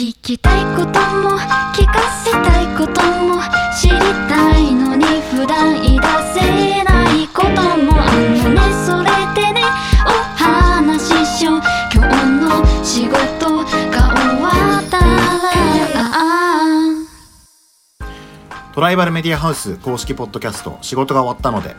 聞きたいことも聞かせたいことも知りたいのに普段言い出せないこともあのね。それでねお話ししよう。今日の仕事が終わったら。トライバルメディアハウス公式ポッドキャスト仕事が終わったので、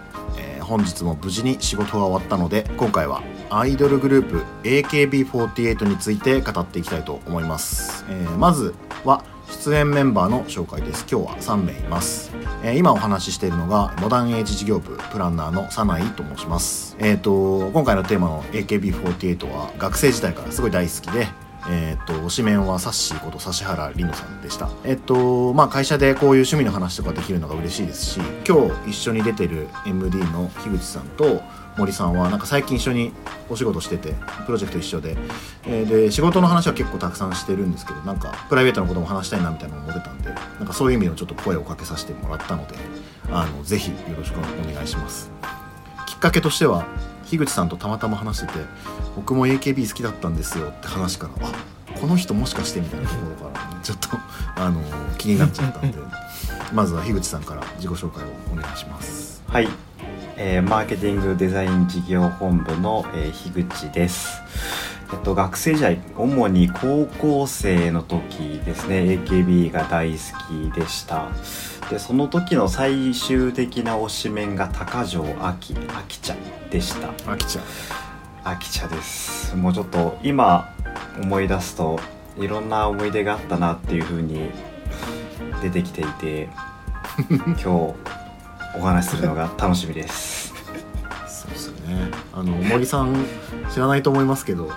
本日も無事に仕事が終わったので今回はアイドルグループ AKB48 について語っていきたいと思います、えーまずは出演メンバーの紹介です。今日は3名います、えー今お話ししているのがモダンエイジ事業部プランナーのサナイと申します。えっ、と今回のテーマの AKB48 は学生時代からすごい大好きでえっ、と推しメンはサッシーこと指原里乃さんでした。えっ、とまあ会社でこういう趣味の話とかできるのが嬉しいですし今日一緒に出てる MD の樋口さんと森さんはなんか最近一緒にお仕事しててプロジェクト一緒で,、えーで仕事の話は結構たくさんしてるんですけどなんかプライベートのことも話したいなみたいなのも出たんでなんかそういう意味のちょっと声をかけさせてもらったのであのぜひよろしくお願いします。きっかけとしては樋口さんとたまたま話してて僕も AKB 好きだったんですよって話からあこの人もしかしてみたいなところから、ちょっとあの気になっちゃったんで まずは樋口さんから自己紹介をお願いします。はい、えーマーケティングデザイン事業本部の、えー樋口です。えっと、学生時代主に高校生の時ですね AKB が大好きでした。でその時の最終的な推しメンが高城亜希亜希ちゃんでした。あきちゃん亜希ちゃんです。もうちょっと今思い出すといろんな思い出があったなっていう風に出てきていて 今日お話しするのが楽しみです。そうですよね。あの森さん知らないと思いますけど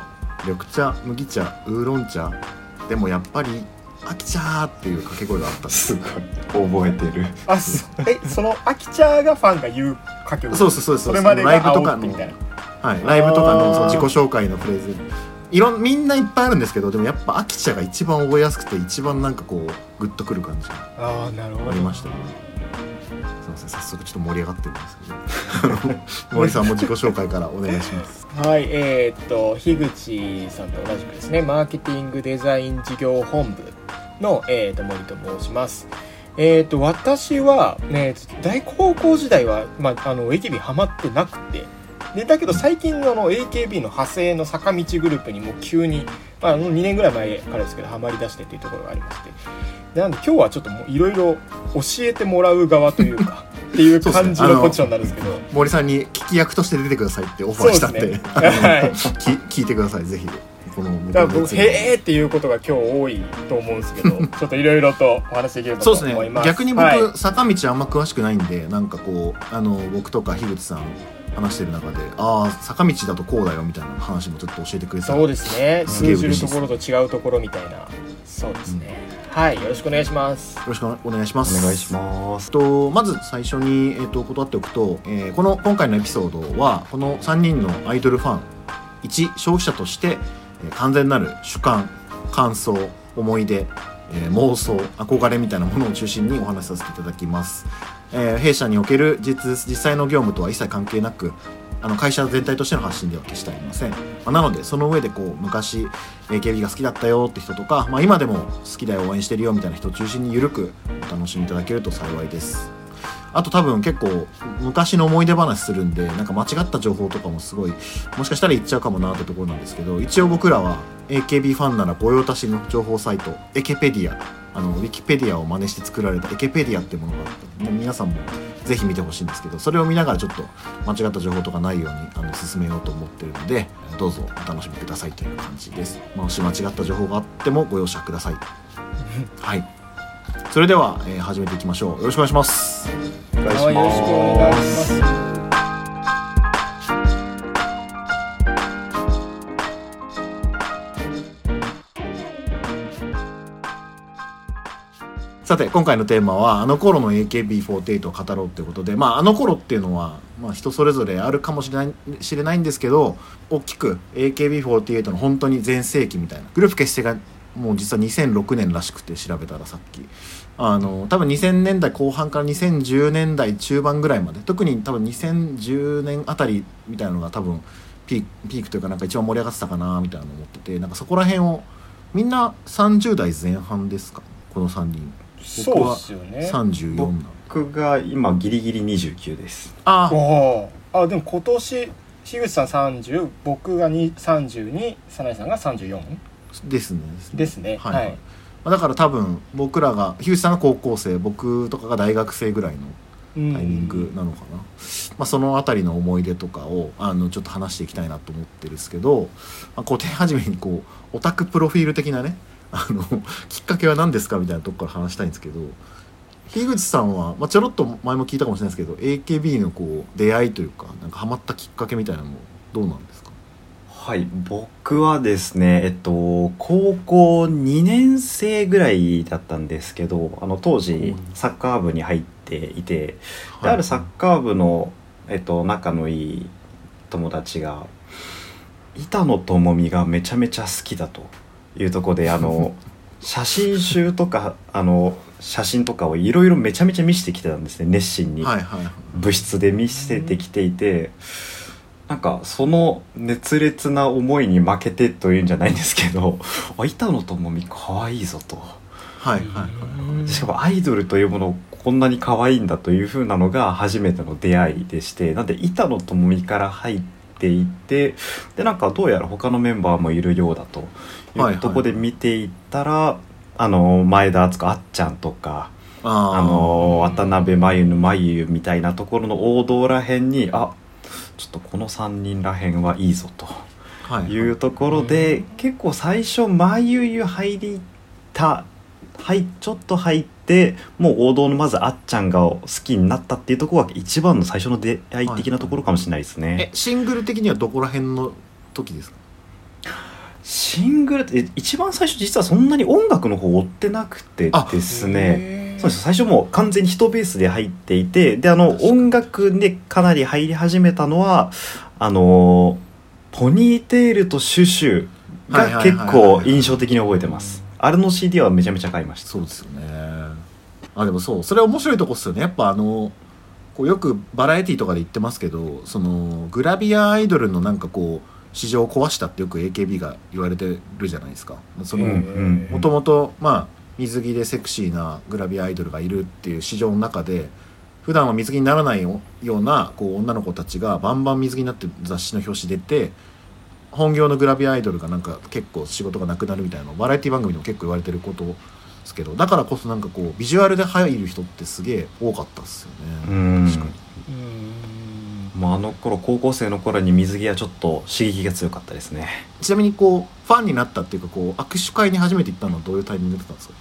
緑茶麦茶ウーロン茶でもやっぱり「あきちゃー」っていう掛け声があったす。すごい覚えてる。あそえそのアキチャーがファンが言う掛け声？そうそうそうそう。それまでがライブとかの煽ってみたいなはい、ライブとかのその自己紹介のフレーズ。いろんみんないっぱいあるんですけどでもやっぱあきちゃが一番覚えやすくて一番なんかこうグッとくる感じ。がああなるほど。ありましたねすいません。早速ちょっと盛り上がってるんですけど。森さんも自己紹介からお願いします。はいえーっと樋口さんと同じくですね。マーケティングデザイン事業本部の、えーっと森と申します。えーっと私は、ね、大高校時代は、まあ、あの AKB ハマってなくてでだけど最近のあの AKB の派生の坂道グループにもう急に、まあ、あの2年ぐらい前からですけどハマりだしてっていうところがありまして。でなんで今日はちょっといろいろ教えてもらう側というか っていう感じのポジションになるんですけど。森さんに聞き役として出てくださいってオファーしたんでね。はい。き聞いてください。ぜひこの向だから僕へえっていうことが今日多いと思うんですけど ちょっといろいろとお話しできればとそうですね。思います逆に僕、はい。坂道あんま詳しくないんでなんかこうあの僕とか樋口さん話してる中でああ坂道だとこうだよみたいな話もちょっと教えてくれてた。らそうですね。通じるところと違うところみたいな。そうですね、はいよろしくお願いします。よろしくお願いします。お願いします。とまず最初に、えっと、断っておくと、えーこの今回のエピソードはこの3人のアイドルファン一消費者として、えー完全なる主観感想思い出、えー妄想憧れみたいなものを中心にお話しさせていただきます、えー弊社における実実際の業務とは一切関係なくあの会社全体としての発信では決してありません、まあなのでその上でこう昔 AKB が好きだったよって人とか、まあ、今でも好きだよ応援してるよみたいな人を中心に緩くお楽しみいただけると幸いです。あと多分結構昔の思い出話するんでなんか間違った情報とかもすごいもしかしたら言っちゃうかもなってところなんですけど一応僕らは AKB ファンなら御用達の情報サイトエケペディアあのウィキペディアを真似して作られたエケペディアっていうものがあって皆さんもぜひ見てほしいんですけどそれを見ながらちょっと間違った情報とかないようにあの進めようと思ってるのでどうぞお楽しみくださいという感じです、まあ、もし間違った情報があってもご容赦ください。はい。それでは、えー始めていきましょう。よろしくお願いします。お願いしはいよろしくお願いしまますさて今回のテーマはあの頃の AKB48 を語ろうということでまああの頃っていうのは、まあ、人それぞれあるかもしれない知れないんですけど大きく AKB48 の本当に全盛期みたいなグループ結成がもう実は2006年らしくて調べたらさっき。あの多分2000年代後半から2010年代中盤ぐらいまで特に多分2010年あたりみたいなのが多分ピークというかなんか一番盛り上がってたかなみたいなのを思っててなんかそこら辺をみんな30代前半ですか？この3人。そうっすよね。34な僕が今ギリギリ29です。あ。あでも今年樋口さん30僕がに32早苗さんが34ですね。ですね。はい、はい。まあだから多分僕らが樋口さんが高校生僕とかが大学生ぐらいのタタイミングなのかな、まあ、その辺りの思い出とかをあのちょっと話していきたいなと思ってるんですけど、まあ、こう手始めにこうオタクプロフィール的なねあのきっかけは何ですかみたいなとこから話したいんですけど樋口さんは、まあ、ちょろっと前も聞いたかもしれないですけど AKB のこう出会いというかなんかハマったきっかけみたいなのもどうなんですか？はい僕はですねえっと高校2年生ぐらいだったんですけどあの当時サッカー部に入っていてであるサッカー部の、えっと、仲のいい友達が板野友美がめちゃめちゃ好きだというところであの 写真集とかあの写真とかをいろいろめちゃめちゃ見せてきてたんですね熱心に。部室で見せてきていてなんかその熱烈な思いに負けてというんじゃないんですけど あ板野友美可愛いぞと。はいはいはい。しかもアイドルというものこんなに可愛いんだという風なのが初めての出会いでしてなんで板野友美から入っていってでなんかどうやら他のメンバーもいるようだというとこで見ていったら、あの前田敦子あっちゃんとかあの渡辺真由の真由みたいなところの王道らへんにあちょっとこの3人らへんはいいぞとはいい。うところで、結構最初真由入りたはいちょっと入ってもう王道のまずあっちゃんが好きになったっていうところが一番の最初の出会い的なところかもしれないですね。えシングル的にはどこら辺の？時ですかシングルって一番最初実はそんなに音楽の方追ってなくてですね。そうです最初もう完全に一ベースで入っていてであの音楽でかなり入り始めたのはあのポニーテールとシュシュが結構印象的に覚えてますあれの CD はめちゃめちゃ買いました。そうですよね。あでもそう。それ面白いとこっすよね。やっぱあのこうよくバラエティーとかで言ってますけどそのグラビアアイドルのなんかこう市場を壊したってよく AKB が言われてるじゃないですか。その、もともとまあ水着でセクシーなグラビアアイドルがいるっていう市場の中で普段は水着にならないよようなこう女の子たちがバンバン水着になって雑誌の表紙出て本業のグラビアアイドルがなんか結構仕事がなくなるみたいなのバラエティ番組でも結構言われてることですけどだからこそなんかこうビジュアルで入る人ってすげえ多かったっすようね。ん。確かに。うんもうあの頃高校生の頃に水着はちょっと刺激が強かったですね。ちなみにこうファンになったっていうかこう握手会に初めて行ったのはどういうタイミングだったんですか？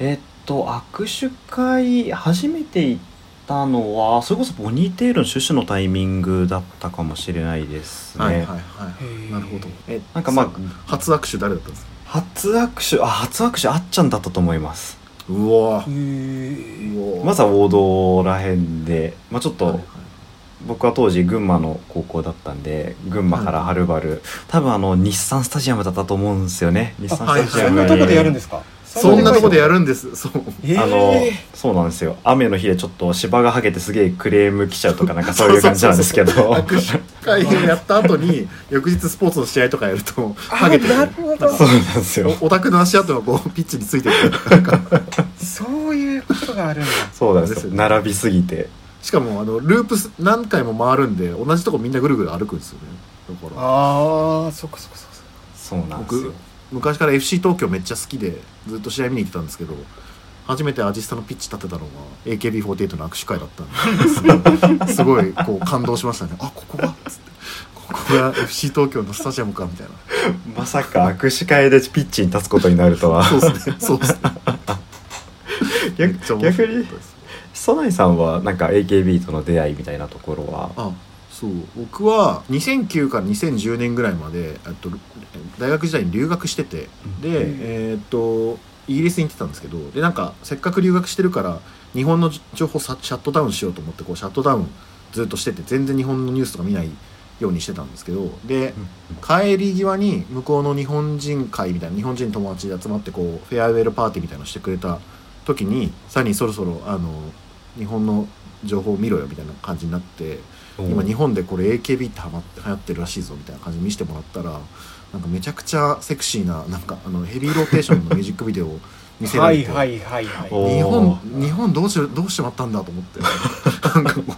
えっと握手会初めて行ったのはそれこそボニーテールのシュシュのタイミングだったかもしれないですね、はいはいはい。なるほど。えなんかまあ初握手誰だったんですか？初握手あ初握手あっちゃんだったと思います。うわ。まずは王道らへんで、まあ、ちょっと、はいはい。僕は当時群馬の高校だったんで群馬からはるばる、多分あの日産スタジアムだったと思うんですよね。日産はいスタジアムそんなとこでやるんですか？そんなとこでやるるんです。そう。えあのそうなんですよ。雨の日でちょっと芝がはげてすげえクレーム来ちゃうとかなんかそういう感じなんですけど。握手会をやった後に翌日スポーツの試合とかやるとハゲてなるほど。そうなんですよ。おオタクの足跡がこうピッチについてる。なんかそういうことがあるんだ。そうなんです並びすぎて。しかもあのループス何回も回るんで同じとこみんなぐるぐる歩くんですよね。だから。ああそっかそっかそっか。そうなんですよ。僕昔から FC 東京めっちゃ好きでずっと試合見に行ってたんですけど初めてアジスタのピッチ立てたのが AKB48 の握手会だったんで すごいすごいこう感動しましたね。あここが？っつって。ここが FC 東京のスタジアムかみたいな。まさか握手会でピッチに立つことになるとは。そうですね。そうですね。逆にソナイさんはなんか AKB との出会いみたいなところは？あそう。僕は2009から2010年ぐらいまでえっと大学時代に留学してて。で、えーっとイギリスに行ってたんですけど。でなんかせっかく留学してるから日本の情報さシャットダウンしようと思ってこうシャットダウンずっとしてて全然日本のニュースとか見ないようにしてたんですけど。で帰り際に向こうの日本人会みたいな日本人友達で集まってこうフェアウェルパーティーみたいなのしてくれた時に「サニーそろそろあの日本の情報を見ろよみたいな感じになって今日本でこれ AKB ってはまって流行ってるらしいぞみたいな感じに見せてもらったらなんかめちゃくちゃセクシーななんかあのヘビーローテーションのミュージックビデオを見せられて、はいはいはいはい。お日本日本どうしどうしちまったんだと思って。なんかもう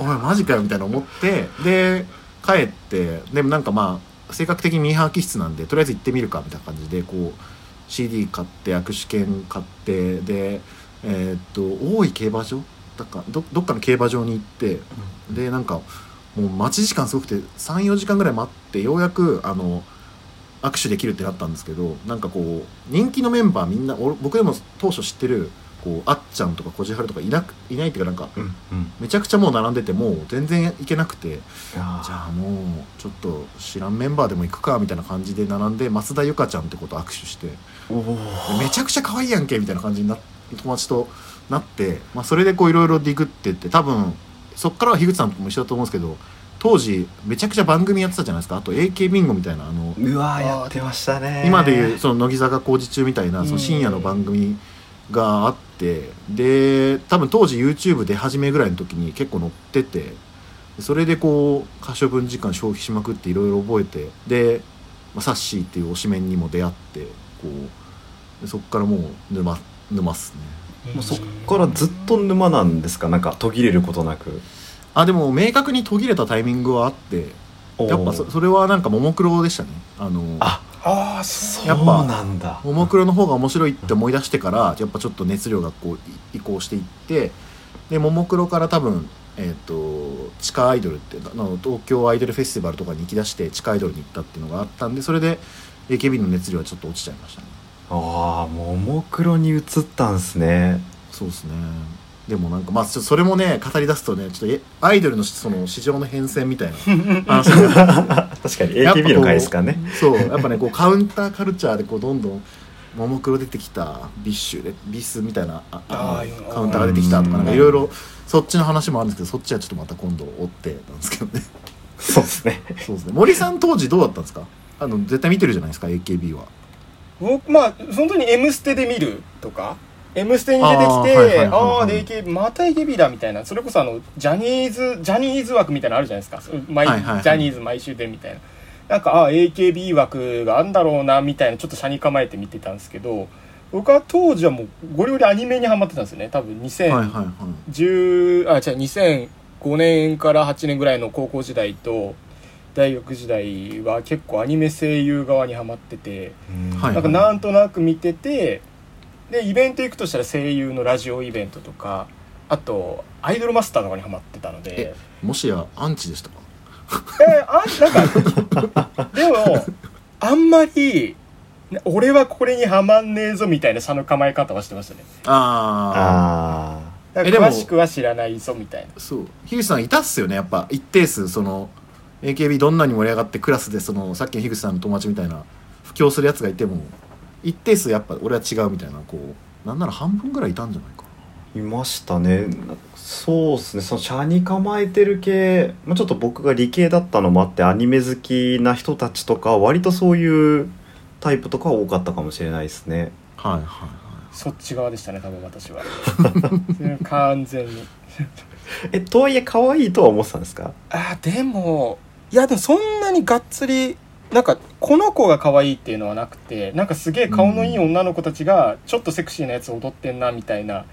おいおいマジかよみたいな思ってで帰ってでもなんかまあ性格的にミーハー気質なんでとりあえず行ってみるかみたいな感じでこう CD 買って握手券買ってでえーっと大井競馬場だかどどっかの競馬場に行ってでなんかもう待ち時間すごくて34時間ぐらい待ってようやくあの握手できるってなったんですけどなんかこう人気のメンバーみんな俺僕でも当初知ってるこうあっちゃんとかこじはるとかいなくいないっていうかなんかうんうん。めちゃくちゃもう並んでてもう全然行けなくてあじゃあもうちょっと知らんメンバーでも行くかみたいな感じで並んで増田由香ちゃんってこと握手してめちゃくちゃ可愛いやんけみたいな感じにな友達となって、まあ、それでこういろいろディグってって多分そっからは樋口さんとも一緒だと思うんですけど当時めちゃくちゃ番組やってたじゃないですか。あと AK ビンゴみたいなあのうわーやってましたね。今でいうその乃木坂工事中みたいなうん。その深夜の番組があってで多分当時 YouTube 出始めぐらいの時に結構載っててそれでこう可処分時間消費しまくっていろいろ覚えてで、まあ、サッシーっていう推しメンにも出会ってこうでそっからもう沼沼っすねもうそっからずっと沼なんですか？なんか途切れることなく。あでも明確に途切れたタイミングはあってやっぱそそれはなんかももクロでしたね。あのあああそうやっぱそうなんだ。ももクロの方が面白いって思い出してからやっぱちょっと熱量がこうい移行していってでももクロから多分えっ、と地下アイドルってあの東京アイドルフェスティバルとかに行き出して地下アイドルに行ったっていうのがあったんでそれで AKB の熱量はちょっと落ちちゃいましたねああももクロに移ったんすね。そうですね。でもなんかまあそれもね語り出すとねちょっとえアイドルのその市場の変遷みたいな。話が確かに AKB の回ですかね。そうやっぱねこうカウンターカルチャーでこうどんどんももクロ出てきた BiSH で BiS みたいなああカウンターが出てきたとかなんかいろいろそっちの話もあるんですけどそっちはちょっとまた今度追ってなんですけどね。そうですね。そうですね。森さん当時どうだったんですか？あの絶対見てるじゃないですか AKB は僕まあ本当に「M ステ」で見るとか「M ステ」に出てきてはいああで AKB また AKB だみたいな。それこそあのジャニーズジャニーズ枠みたいなのあるじゃないですか。毎はいはいはい。ジャニーズ毎週でみたいな。なんかああ AKB 枠があんだろうなみたいなちょっと車に構えて見てたんですけど僕は当時はもうゴリゴリアニメにハマってたんですよね。多分2010、はいはいはい。あ違う2005年から8年ぐらいの高校時代と大学時代は結構アニメ声優側にハマっててはいなんかなんとなく見ててでイベント行くとしたら声優のラジオイベントとかあとアイドルマスターとかにハマってたので。もしやアンチでしたか？えあなんかでもあんまり俺はこれにはまんねえぞみたいな差の構え方はしてましたね。ああ詳しくは知らないぞみたいな。あそう。樋口さんいたっすよねやっぱ一定数その AKB どんなに盛り上がってクラスでそのさっきの樋口さんの友達みたいな布教するやつがいても一定数やっぱ俺は違うみたいなこうなんなら半分ぐらいいたんじゃないか。あいましたね。そうですね。その車に構えてる系、まあ、ちょっと僕が理系だったのもあってアニメ好きな人たちとか割とそういうタイプとかは多かったかもしれないですね。なはいはいはい。そっち側でしたね多分私は。完全に。えとはいえ可愛いとは思ってたんですか？あでもいやでもそんなにがっつりなんかこの子が可愛いっていうのはなくてなんかすげえ顔のいい女の子たちがちょっとセクシーなやつ踊ってんなみたいな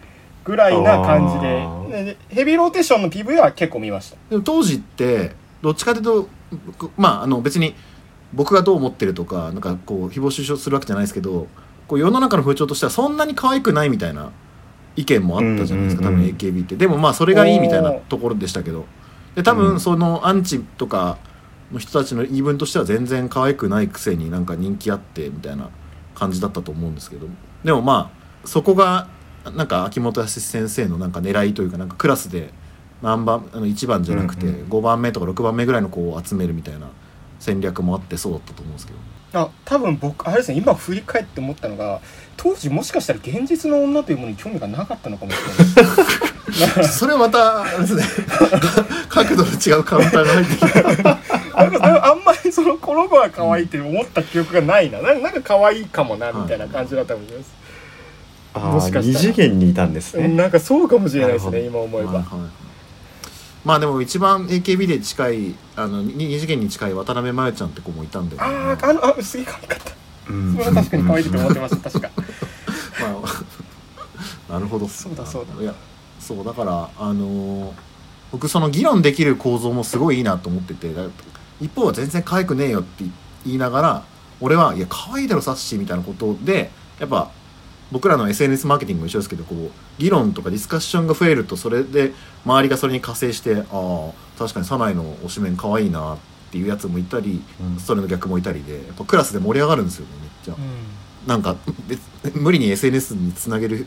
ぐらいな感じあででヘビーローテーションの PV は結構見ました。でも当時ってどっちかというと僕まああの別に僕がどう思ってるとかなんかこう誹謗中傷するわけじゃないですけどこう世の中の風潮としてはそんなに可愛くないみたいな意見もあったじゃないですか、多分 AKB って。でもまあそれがいいみたいなところでしたけどで多うん。分そのアンチとかの人たちの言い分としては全然可愛くないくせになんか人気あってみたいな感じだったと思うんですけど。でもまあそこがなんか秋元康先生のなんか狙いというかなんかクラスで何番あの1番じゃなくてうんうん。5番目とか6番目ぐらいの子を集めるみたいな戦略もあってそうだったと思うんですけど。あ多分僕あれですね今振り返って思ったのが当時もしかしたら現実の女というものに興味がなかったのかもしれない それはまたあれですね。角度の違うカウンターが入ってきてなんかあんまりそのこの子が可愛いって思った記憶がないな。なんかなんか可愛いかもなみたいな感じだったかもしれないです。あもしか2したら。次元にいたんですね。なんかそうかもしれないですね今思えば、はいはいまあでも一番 AKB で近いあのに二次元に近い渡辺真由ちゃんって子もいたんで、あーあのあすげえ可愛かった。うん。それは確かに可愛いと思ってました確か。まあ、なるほど。そうだそうだ。いやそうだからあのー僕その議論できる構造もすごいいいなと思っててだ一方は全然可愛くねえよって言いながら俺はいや可愛いだろサッシーみたいなことでやっぱ僕らの SNS マーケティングも一緒ですけどこう議論とかディスカッションが増えるとそれで周りがそれに加勢してああ確かにサナイの推しメン可愛いなっていうやつもいたり、うんそれの逆もいたりでやっぱクラスで盛り上がるんですよねめっちゃ。なんか別無理に SNS につなげる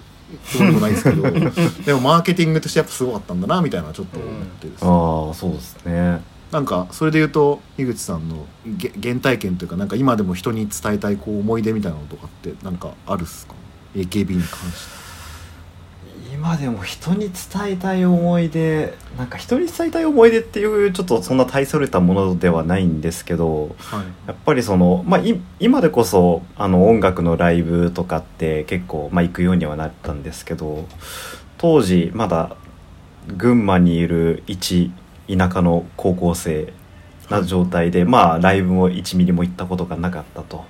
どうでもないですけど。でもマーケティングとしてやっぱすごかったんだなみたいなちょっと思ってですね、ああそうですね。なんかそれで言うと樋口さんの原体験というかなんか今でも人に伝えたいこう思い出みたいなのとかってなんかあるっすか AKB に関して今でも人に伝えたい思い出なんか人に伝えたい思い出っていうちょっとそんな大それたものではないんですけどはい。やっぱりその、まあ、い今でこそあの音楽のライブとかって結構、まあ、行くようにはなったんですけど当時まだ群馬にいる一田舎の高校生な状態で、まあライブも1ミリも行ったことがなかったと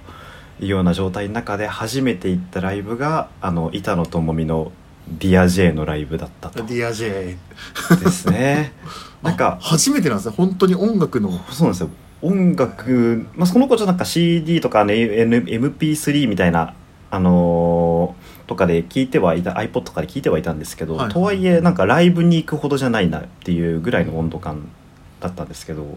いうような状態の中で初めて行ったライブがあの板野友美の「 Dear J のライブだったと。 Dear J ですね。なんか初めてなんですね。本当に音楽の。そうなんですよ。音楽、まあ、その子ちょっとなんか CD とか、ね、N- MP3 みたいな、あのーとかで聞いてはいた iPod とかで聞いてはいたんですけど、はい。とはいえなんかライブに行くほどじゃないなっていうぐらいの温度感だったんですけどはい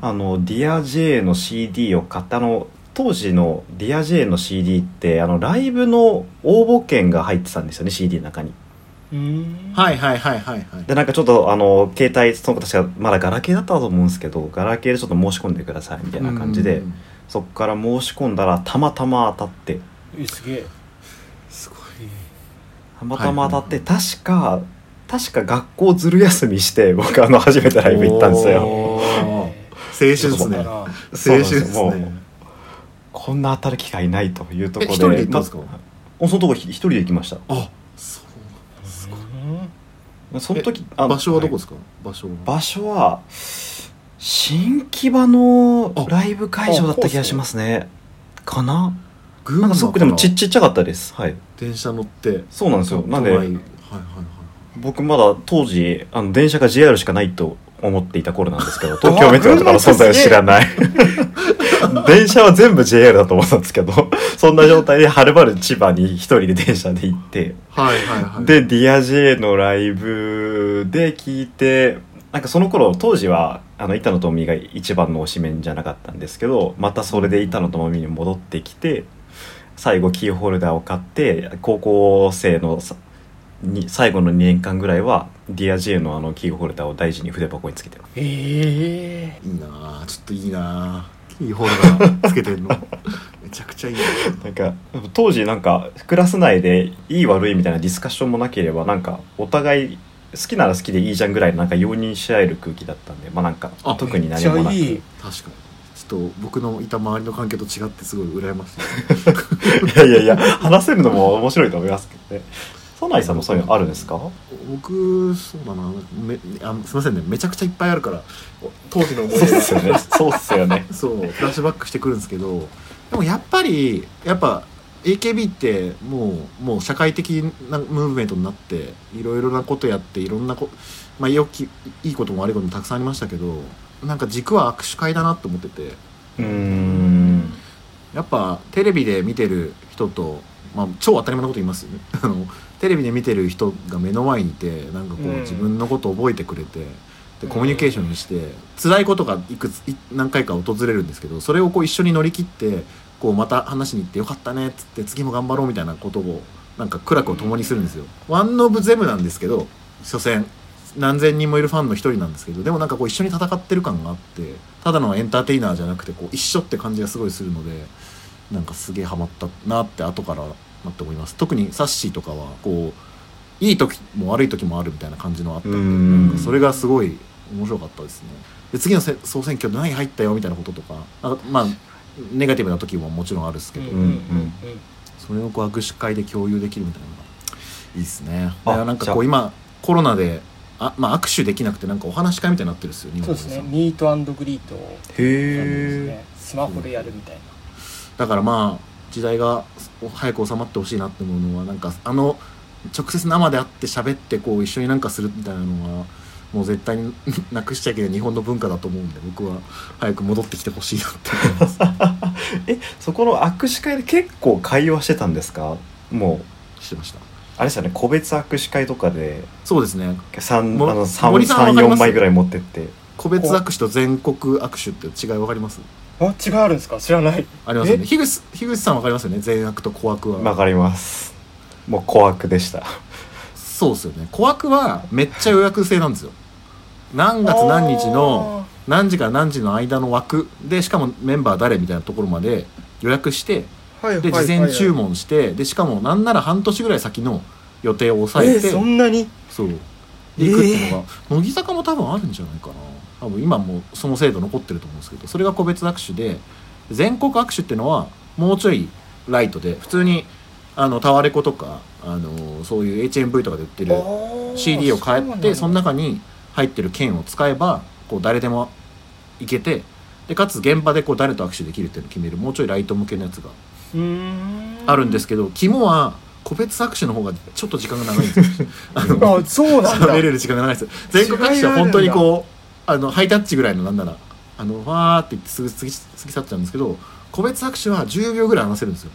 あの Dear J の CD を買ったあの当時の Dear J の CD ってあのライブの応募券が入ってたんですよね CD の中に。うん。はいはいはいはいはい。でなんかちょっとあの携帯その子たちがまだガラケーだったと思うんですけどガラケーでちょっと申し込んでくださいみたいな感じでうんそこから申し込んだらたまたま当たって。えすげえ。すごいたまたま当たって、確か確か学校ずる休みして僕あの初めてライブ行ったんですよ。青春ですね青春ですねこんな当たる機会ないというところで。え一人で行ったんですか？まあそのとこ一人で行きました。あそうすごいその時あ場所はどこいですか、場所は。場所は新木場のライブ会場だった気がしますね。かな？群な？んかすごくでもちっちゃかったです。はい。電車乗って。そうなんですよ。なんではいはいはい僕まだ当時あの電車が JR しかないと思っていた頃なんですけど東京メトロとかの存在を知らない。電車は全部 JR だと思ったんですけどそんな状態ではるばる千葉に一人で電車で行ってはいはいはい。で Dear J のライブで聞いてなんかその頃当時はあの板野友美が一番の推しメンじゃなかったんですけどまたそれで板野友美に戻ってきて最後キーホルダーを買って高校生のさに最後の2年間ぐらいは Dear J のあのキーホルダーを大事に筆箱につけてる。ええいいなあちょっといいなあキーホルダーつけてんの。めちゃくちゃいいな。なんか当時なんかクラス内でいい悪いみたいなディスカッションもなければなんかお互い好きなら好きでいいじゃんぐらいのなんか容認し合える空気だったんでまあなんかあ特に何もなく。いい。確かに。ちょっと僕のいた周りの環境と違ってすごい羨ましい。いやいやいや話せるのも面白いと思いますけどねソナイさんもそういうのあるんですか？僕そうだな。めあすいませんね。めちゃくちゃいっぱいあるから当時の思いそう出っすよね。そうっすよね。そう。フラッシュバックしてくるんですけどでもやっぱりやっぱ AKB ってもうもう社会的なムーブメントになっていろいろなことやっていろんなこまあよきいいことも悪いこともたくさんありましたけどなんか軸は握手会だなと思ってて。うーん。やっぱテレビで見てる人と、まあ、超当たり前のこと言いますよねテレビで見てる人が目の前にいてなんかこう、うん自分のことを覚えてくれてでコミュニケーションにして、辛いことがいくつい何回か訪れるんですけどそれをこう一緒に乗り切ってこうまた話しに行ってよかったねっつって次も頑張ろうみたいなことをなんか苦楽を共にするんですよ。ワン・オブ・ゼムなんですけど所詮何千人もいるファンの一人なんですけどでもなんかこう一緒に戦ってる感があってただのエンターテイナーじゃなくてこう一緒って感じがすごいするのでなんかすげえハマったなって後からなって思います。特にサッシーとかはこういい時も悪い時もあるみたいな感じのあったんでうん。なんかそれがすごい面白かったですね。で次のせ総選挙で何入ったよみたいなこととかなんかまあネガティブな時ももちろんあるんですけど、うんうんそれをこう握手会で共有できるみたいなのがいいですね。あだからなんかこう今コロナであ、まあ、握手できなくてなんかお話し会みたいになってるんですよ日そう本でですね。ミートグリー。トをへですえね。スマホでやるみたいな。だからまあ時代が早く収まってほしいなって思うのはなんかあの直接生で会って喋ってこう一緒になんかするみたいなのはもう絶対に なくしちゃいけない日本の文化だと思うんで僕は早く戻ってきてほしいなって。思いますえそこの握手会で結構会話してたんですか？もう。してました。あれですよね個別握手会とかで。そうですね。三もあの三森さんわかり三ます？四枚ぐらい持ってって。個別握手と全国握手って違い分かります？あ違いあるんですか？知らない。ありますよね。樋口樋口さん分かりますよね？全握と小握は、わかります。もう怖くでした。そうですよね。小枠はめっちゃ予約制なんですよ。何月何日の何時から何時の間の枠。でしかもメンバー誰みたいなところまで予約してで事前注文してでしかもなんなら半年ぐらい先の予定を抑えーえてそんなに？そう。で行くっていうのが、乃木坂も多分あるんじゃないかな多分今もその制度残ってると思うんですけどそれが個別握手で全国握手っていうのはもうちょいライトで普通にあのタワレコとかあのそういう HMV とかで売ってる CD を買ってその中に入ってる券を使えばこう誰でも行けてでかつ現場でこう誰と握手できるっていうのを決めるもうちょいライト向けのやつがあるんですすけど肝は個別握手の方がちょっと時間が長いんですよ。あのあそうなんだ。喋れる時間が長いです全国握手は本当にこうあのハイタッチぐらいのなんならあのわーって言ってすぐ過ぎ去っちゃうんですけど個別握手は10秒ぐらい話せるんですよ。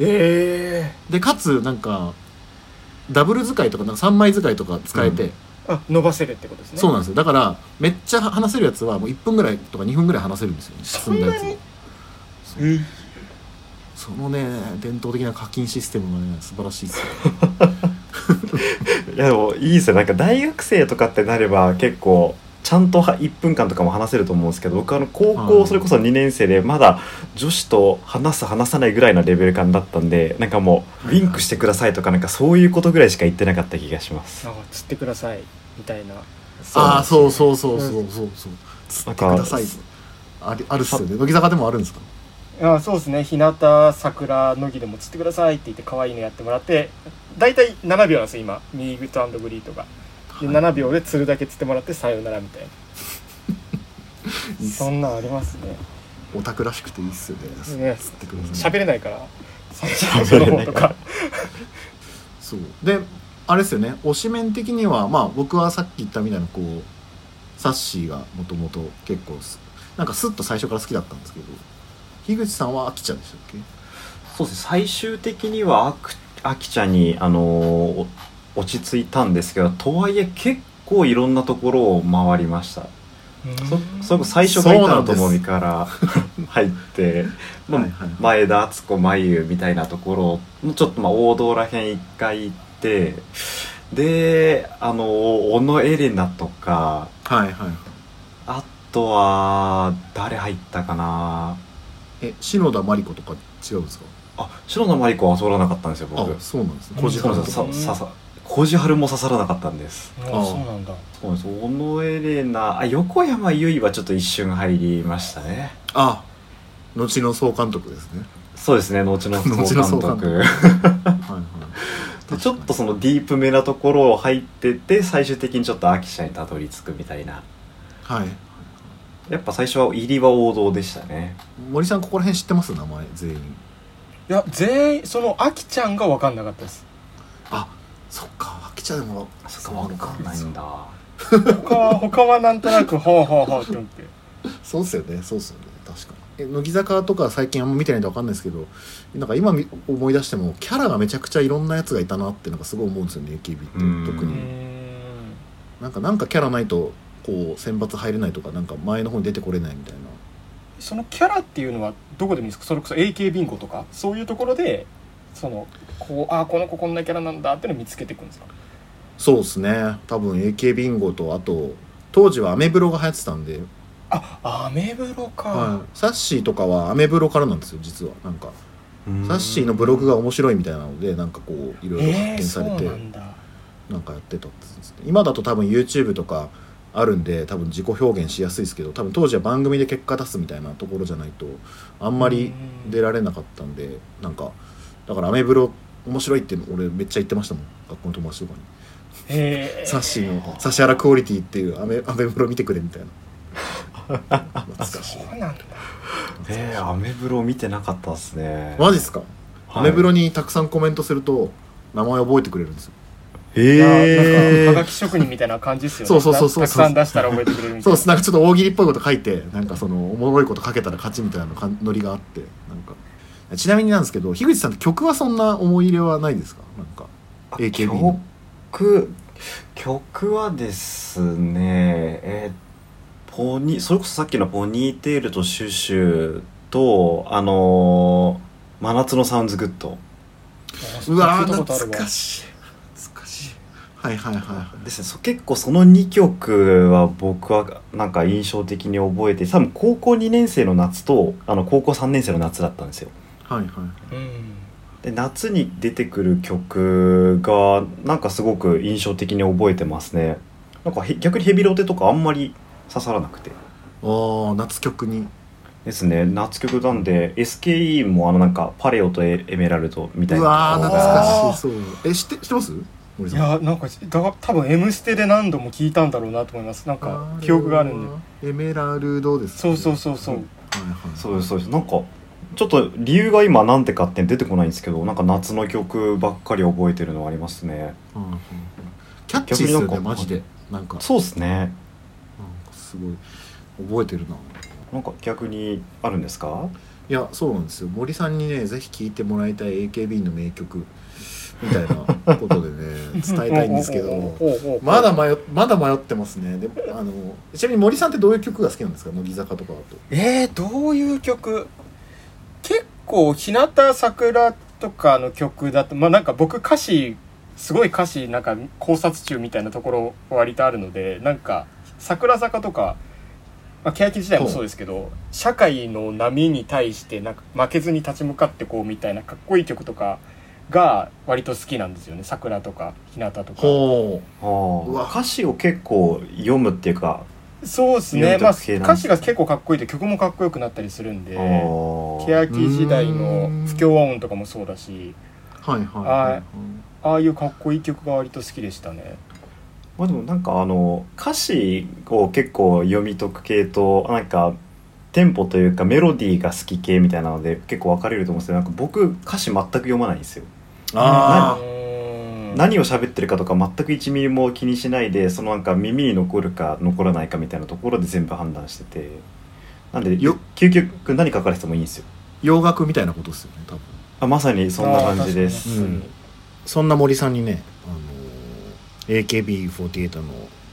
えでかつなんかダブル使いとかなんか3枚使いとか使えて、うん。えあ伸ばせるってことですね。そうなんですよ。だからめっちゃ話せるやつはもう1分ぐらいとか2分ぐらい話せるんですよ。ねそんだやつをえそのね伝統的な課金システムがね素晴らしいですよ。いやでもいいですよ。なんか大学生とかってなれば結構ちゃんとは1分間とかも話せると思うんですけど僕あの高はい。校それこそ2年生でまだ女子と話す話さないぐらいのレベル感だったんでなんかもうウィンクしてくださいとかなんかそういうことぐらいしか言ってなかった気がします。なんか釣ってくださいみたいな。ああそうそうそううそうそう。そうつってくださいありあるっすよね。乃木坂でもあるんですか？あそうですね。日向桜乃木でも釣ってくださいって言って可愛いのやってもらって大体7秒なんですよ今。ミーグトグリートがではい7秒で釣るだけ釣ってもらってさよならみたいいいっすな。そんなんありますね。オタクらしくていいっすよね。ね。つってください。喋れないから最初の方とか。そう。であれですよね。推しメン的にはまあ僕はさっき言ったみたいなこうサッシーがもともと結構すなんかスッと最初から好きだったんですけど樋口さんはアキちゃんでしたっけ？そうですね。最終的にはあくあきちゃんにあのーお落ち着いたんですけどとはいえ結構いろんなところを回りました。そそれこそ最初が板野友美から入って、まあはいはい。前田敦子真由みたいなところのちょっとまあ王道らへん一回行ってであの小野エレナとかはいはいあとは誰入ったかな。え篠田麻里子とか違うんですか？あ篠田麻里子は通らなかったんですよ僕。あそうなんですね。うん小路そうです原とかさささ小路春も刺さらなかったんですああそうなんだそうです小野エレナあ横山由依はちょっと一瞬入りましたねあ後の総監督ですねそうですね後の総監督はいはいでちょっとそのディープめなところを入ってて最終的にちょっと秋社にたどり着くみたいなはいやっぱ最初は入りは王道でしたね森さんここら辺知ってます名前全員いや全員そのあきちゃんが分かんなかったですあそっかアキちゃんでもそっか分かんないんだ。他は他はなんとなくほうほうほうって思って。そうっすよねそうっすよね確かに。え乃木坂とか最近あんま見てないんで分かんないですけどなんか今み思い出してもキャラがめちゃくちゃいろんなやつがいたなってなんかすごい思うんですよね AKB ってうん。特に。なんかなんかキャラないとこう選抜入れないとかなんか前の方に出てこれないみたいな。そのキャラっていうのはどこでもいいんですか？それこそ AK ビンゴとか？そういうところでそのこうあこの子こんなキャラなんだっていうのを見つけていくんですか？そうですね。多分 AK ビンゴとあと当時はアメブロが流行ってたんで、あアメブロか、はい、サッシーとかはアメブロからなんですよ実は。なんかサッシーのブログが面白いみたいなのでなんかこういろいろ発えー、そう見されて、なんだ。なんかやってたんですね。今だと多分 YouTube とかあるんで多分自己表現しやすいですけど多分当時は番組で結果出すみたいなところじゃないとあんまり出られなかったんでなんかだからアメブロ面白いって俺めっちゃ言ってましたもん。学校の友達とかに。へえサッシーの指原クオリティっていうアメアメブロ見てくれみたいな。懐かしい。そうなんだえー、アメブロ見てなかったですね。マジっすか、はい。アメブロにたくさんコメントすると名前覚えてくれるんですよ。えいやなんかはがーき職人みたいな感じですよね。そうそうそうそうたくさん出したら覚えてくれるみたそいうななんかちょっと大喜利っぽいこと書いてなんかそのおもろいこと書けたら勝ちみたいなかノリがあってちなみになんですけど樋口さんって曲はそんな思い入れはないですか？なんか AKB の。曲？曲はですねえーポニそれこそさっきのポニーテールとシュシュとあのー真夏のサウンズグッド。うわ懐かしい。懐かしい。はいはいはいはい。ですね。そ結構その2曲は僕はなんか印象的に覚えて多分高校2年生の夏とあの高校3年生の夏だったんですよはいはい。うん。で夏に出てくる曲がなんかすごく印象的に覚えてますね。なんかへ逆にヘビロテとかあんまり刺さらなくて。ああ夏曲に。ですね。夏曲なんで SKE もあのなんかパレオとエエメラルドみたいうなわーところが懐かしいそう。え知って知ってます？森いやなんかだ多分「M ステ」で何度も聞いたんだろうなと思います。なんか記憶があるんで。エメラルドですそうそうそうそう。はいはい。そうですそうです。なんかちょっと理由が今なんてかって出てこないんですけどなんか夏の曲ばっかり覚えてるのはありますね。うんうんうん。キャッチーっすよねマジで。なんか。そうですね。すごい。覚えてるな。なんか逆にあるんですか？いやそうなんですよ。森さんにねぜひ聴いてもらいたい AKB の名曲みたいなことでね 伝えたいんですけどまだ迷っまだ迷ってますね。であのちなみに森さんってどういう曲が好きなんですか？乃木坂とかだと。えー、どういう曲？結構日向桜とかの曲だとまあなんか僕歌詞すごい歌詞なんか考察中みたいなところ割とあるのでなんか桜坂とか、まあ、欅時代もそうですけど社会の波に対してなんか負けずに立ち向かってこうみたいなかっこいい曲とかが割と好きなんですよね。桜とか日向とか。歌詞を結構読むっていうかそうですね、まあ、歌詞が結構かっこいいと曲もかっこよくなったりするんで欅時代の不協和音とかもそうだしうはいはいはいはい。ああいうかっこいい曲が割と好きでしたね。まあでもなんかあの歌詞を結構読み解く系となんかテンポというかメロディーが好き系みたいなので結構分かれると思うんですけどなんか僕歌詞全く読まないんですよ。あうーん何を喋ってるかとか全く1ミリも気にしないでそのなんか耳に残るか残らないかみたいなところで全部判断してて。なんでよ究極何書かれてもいいんですよ。洋楽みたいなことですよね多分。あまさにそんな感じです。うん。そんな森さんにね、あのー AKB48 の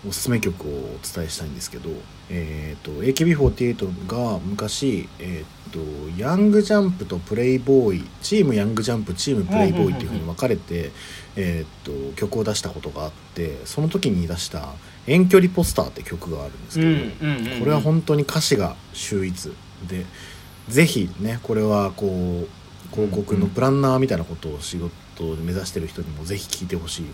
おすすめ曲をお伝えしたいんですけど、えー、と AKB48 が昔、えー、とヤングジャンプとプレイボーイチームヤングジャンプチームプレイボーイっていうふうに分かれて、えー、と曲を出したことがあってその時に出した「遠距離ポスター」って曲があるんですけど、これは本当に歌詞が秀逸でぜひねこれはこう広告のプランナーみたいなことを仕事を目指してる人にもぜひ聴いてほしい。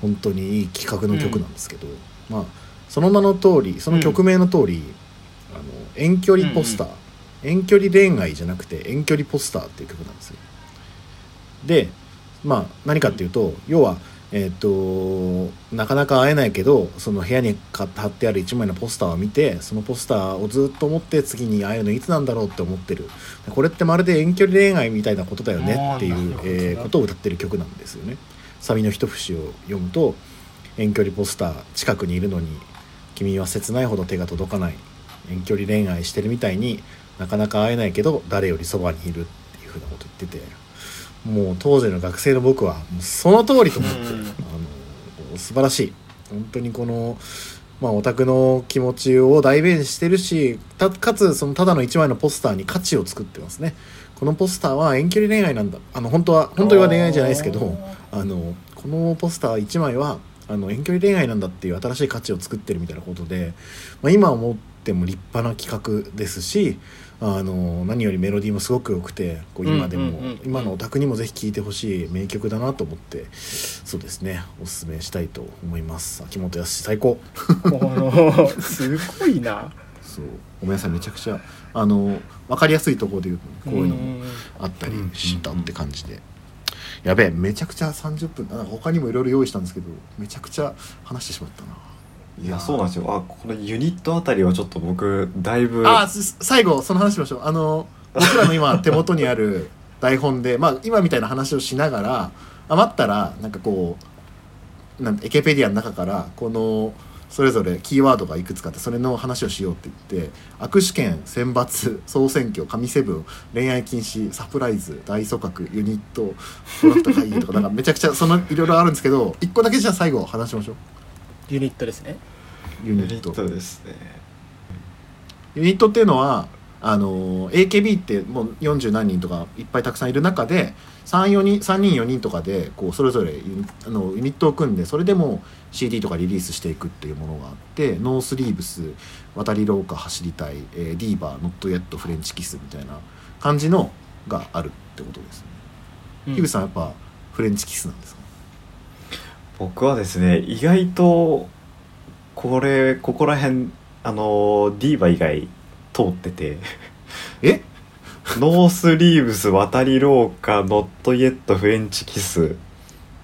本当にいい企画の曲なんですけど、まあその名の通りその曲名の通り、あの遠距離ポスター、遠距離恋愛じゃなくて遠距離ポスターっていう曲なんですよ。でまあ何かっていうと要はえっ、となかなか会えないけどその部屋に貼ってある一枚のポスターを見てそのポスターをずっと思って次に会えるのいつなんだろうって思ってる。これってまるで遠距離恋愛みたいなことだよねっていうえーことを歌ってる曲なんですよね。サビの一節を読むと遠距離ポスター近くにいるのに君は切ないほど手が届かない。遠距離恋愛してるみたいになかなか会えないけど誰よりそばにいるっていうふうなこと言ってて。もう当時の学生の僕はその通りと思って、うん。あの素晴らしい。本当にこのまあオタクの気持ちを代弁してるしたかつそのただの一枚のポスターに価値を作ってますね。このポスターは遠距離恋愛なんだ。あの本当は本当は恋愛じゃないですけどあのこのポスター1枚はあの遠距離恋愛なんだっていう新しい価値を作ってるみたいなことで、まあ、今思っても立派な企画ですしあの何よりメロディーもすごく良くてこう今でも、今のオタクにもぜひ聴いてほしい名曲だなと思ってそうですねおすすめしたいと思います。秋元康最高。おすごいな。そう。ごめんなさいめちゃくちゃあの分かりやすいところで言うとこういうのもん。あったりしたって感じでやべえめちゃくちゃ30分なんか他にもいろいろ用意したんですけどめちゃくちゃ話してしまったな。いやそうなんですよ。あこのユニットあたりはちょっっと僕だいぶあす最後その話しましょう。あの 僕らの今手元にある台本でまあ今みたいな話をしながら余ったらなんかこうなんてエケペディアの中からこのそれぞれキーワードがいくつかあってそれの話をしようって言って握手券選抜総選挙神セブン恋愛禁止サプライズ大組閣ユニットプロダクト会議とかなんかめちゃくちゃそのいろいろあるんですけど一個だけじゃあ最後話しましょう。ユニットですね。ユニット。ユニットですねユニットっていうのはあの AKB ってもう40何人とかいっぱいたくさんいる中で34人3人4人とかでこうそれぞれユニあのユニットを組んでそれでも CD とかリリースしていくっていうものがあってノースリーブス渡り廊下走りたい、えー、 DiVA Not yet フレンチキスみたいな感じのがあるってことですね。うん樋口さんやっぱフレンチキスなんですか？僕はですね意外とこれここら辺あの DiVA 以外通ってて。え？ノースリーブス渡り廊下ノットイエットフレンチキス。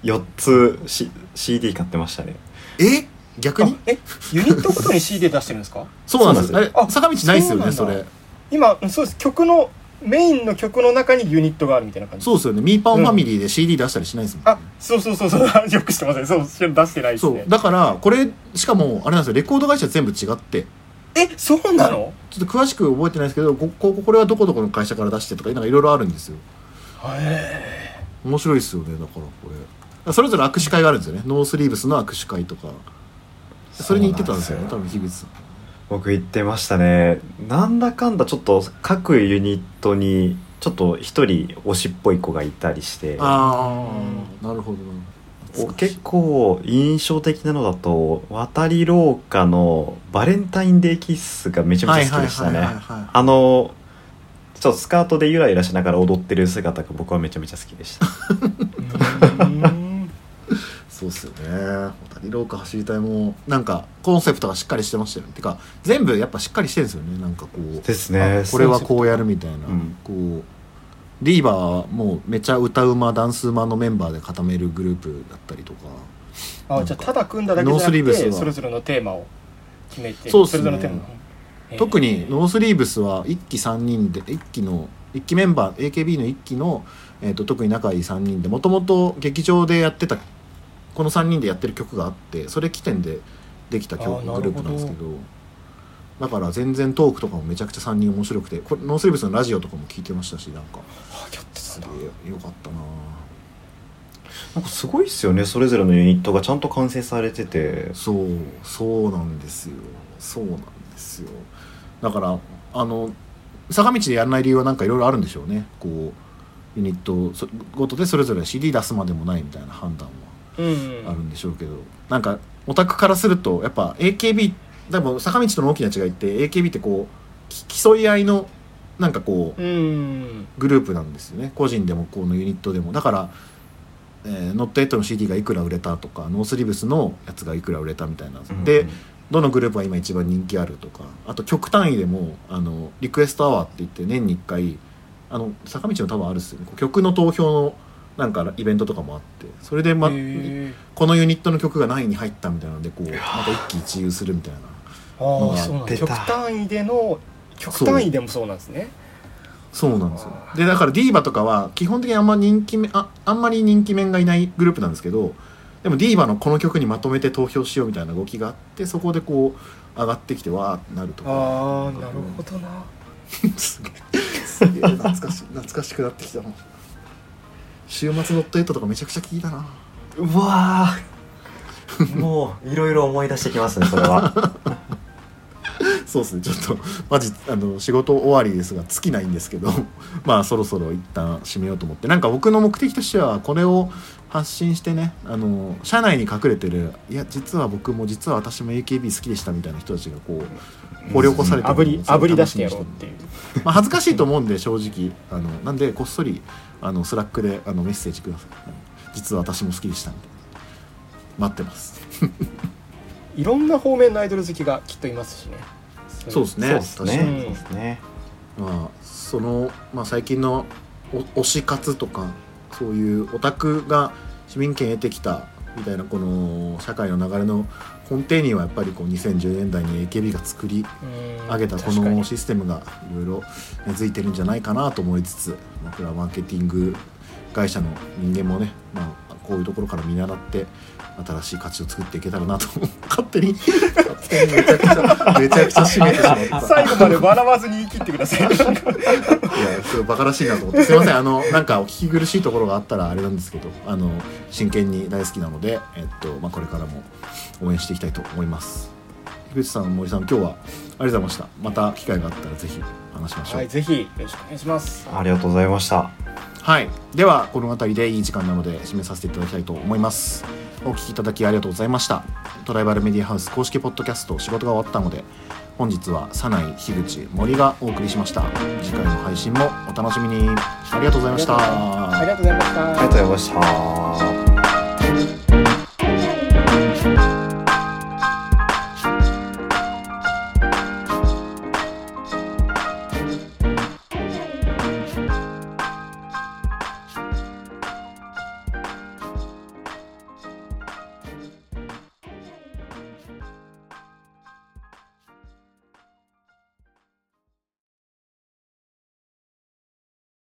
4つ、C、CD 買ってましたね。え？逆に？あえ？ユニットごとに CD 出してるんですか？そうなんです。そうなんあれ坂道ないっすよねそれ。今そうです。曲のメインの曲の中にユニットがあるみたいな感じ。そうですよね。ミーパンファミリーで CD 出したりしないですもん。ね、あそうそうそうそう。よく知ってますね。そう出してないですね。そう。だからこれしかもあれなんですよ。レコード会社全部違ってえそうなの？ちょっと詳しく覚えてないですけどこここれはどこどこの会社から出してとかなんかいろいろあるんですよ。へ面白いですよねだからこれ。それぞれ握手会があるんですよね。ノースリーブスの握手会とか。それに行ってたんですよね多分樋口さん。僕言ってましたね。なんだかんだちょっと各ユニットにちょっと一人推しっぽい子がいたりして。ああなるほどお結構印象的なのだと渡り廊下のバレンタインデーキッスがめちゃめちゃ好きでしたね。あのちょっとスカートでゆらゆらしながら踊ってる姿が僕はめちゃめちゃ好きでした。ーそうっすよね。渡り廊下走りたいもなんかコンセプトがしっかりしてましたよね。てか全部やっぱしっかりしてるんですよね。なんかこうですね。これはこうやるみたいな、うん。こうディーバーはもうめちゃ歌うまダンスうまのメンバーで固めるグループだったりとか。あじゃあただ組んだだけじゃなくてそれぞれのテーマを決めてそうっすね。それぞれのテー特にノースリーブスは1期3人で1期の1期メンバー AKB の1期の、えー、と特に仲いい3人でもともと劇場でやってたこの3人でやってる曲があってそれ起点でできたあ曲グループなんですけどだから全然トークとかもめちゃくちゃ3人面白くてこれノースリーブスのラジオとかも聞いてましたしなんか。あやってたんだえ。よかったな。なんかすごいっすよねそれぞれのユニットがちゃんと完成されてて。そうそうなんですよ。そうなんですよ。だからあの坂道でやらない理由はなんかいろいろあるんでしょうね。こうユニットそごとでそれぞれ CD 出すまでもないみたいな判断はうんあるんでしょうけど、なんかオタクからするとやっぱ AKB でも坂道との大きな違いって AKB ってこうき競い合いのなんかこううん。グループなんですよね。個人でもこのユニットでも。だから、えーノットエットの CD がいくら売れたとかノースリブスのやつがいくら売れたみたいな、でうんどのグループが今一番人気あるとか。あと曲単位でもあのリクエストアワーって言って年に1回あの坂道の多分あるっすよね。曲の投票のなんかイベントとかもあって。それで、ま、このユニットの曲が何位に入ったみたいなのでこうなんか一喜一憂するみたいなああそうなんだ。出た。極単位での極単位でもそうなんですね。そう。なんですよ。でだからディーバとかは基本的にあんま人気めああんまり人気面がいないグループなんですけどでもディーバのこの曲にまとめて投票しようみたいな動きがあってそこでこう上がってきてわーってなるとか。ああなるほどな。すげえ。すげえ。懐かしい。懐かしくなってきたな週末ノットエットとかめちゃくちゃ聞いたな。うわー。もういろいろ思い出してきますねそれは そうですね。ちょっとマジあの仕事終わりですが尽きないんですけど まあそろそろ一旦締めようと思って。なんか僕の目的としてはこれを発信してねあの社内に隠れてるいや実は僕も実は私も AKB 好きでしたみたいな人たちがこう掘り起こされてあぶりあぶり出してやろう楽っていう。まあ、恥ずかしいと思うんで正直。あのなんでこっそりあの Slack であのメッセージください。実は私も好きでしたみたいな。待ってます。いろんな方面のアイドル好きがきっといますしねそうですね。そうですね。確かに。そうですね。まあその、まあ、最近のお推し活とかそういうオタクが市民権得てきたみたいなこの社会の流れの根底にはやっぱりこう2010年代に AKB が作りうん上げたこのシステムがいろいろ根付いてるんじゃないかなと思いつつ僕らマーケティング会社の人間もね、まあ、こういうところから見習って新しい価値を作っていけたらなと勝手に勝手にめちゃくちゃめちゃくちゃ締めてしまった。最後まで笑わずに言い切ってくださいいや、それバカらしいなと思って、すいません、あの、なんかお聞き苦しいところがあったらあれなんですけど、あの、真剣に大好きなので、えっと、まあ、これからも応援していきたいと思います。樋口さん、森さん、今日はありがとうございました。また機会があったらぜひ話しましょう。はいぜひよろしくお願いしますありがとうございましたはい、ではこの辺りでいい時間なので締めさせていただきたいと思います。お聞きいただきありがとうございました。トライバルメディアハウス公式ポッドキャスト仕事が終わったので本日は早内樋口森がお送りしました。次回の配信もお楽しみに。ありがとうございました。ありがとうございました。ありがとうございました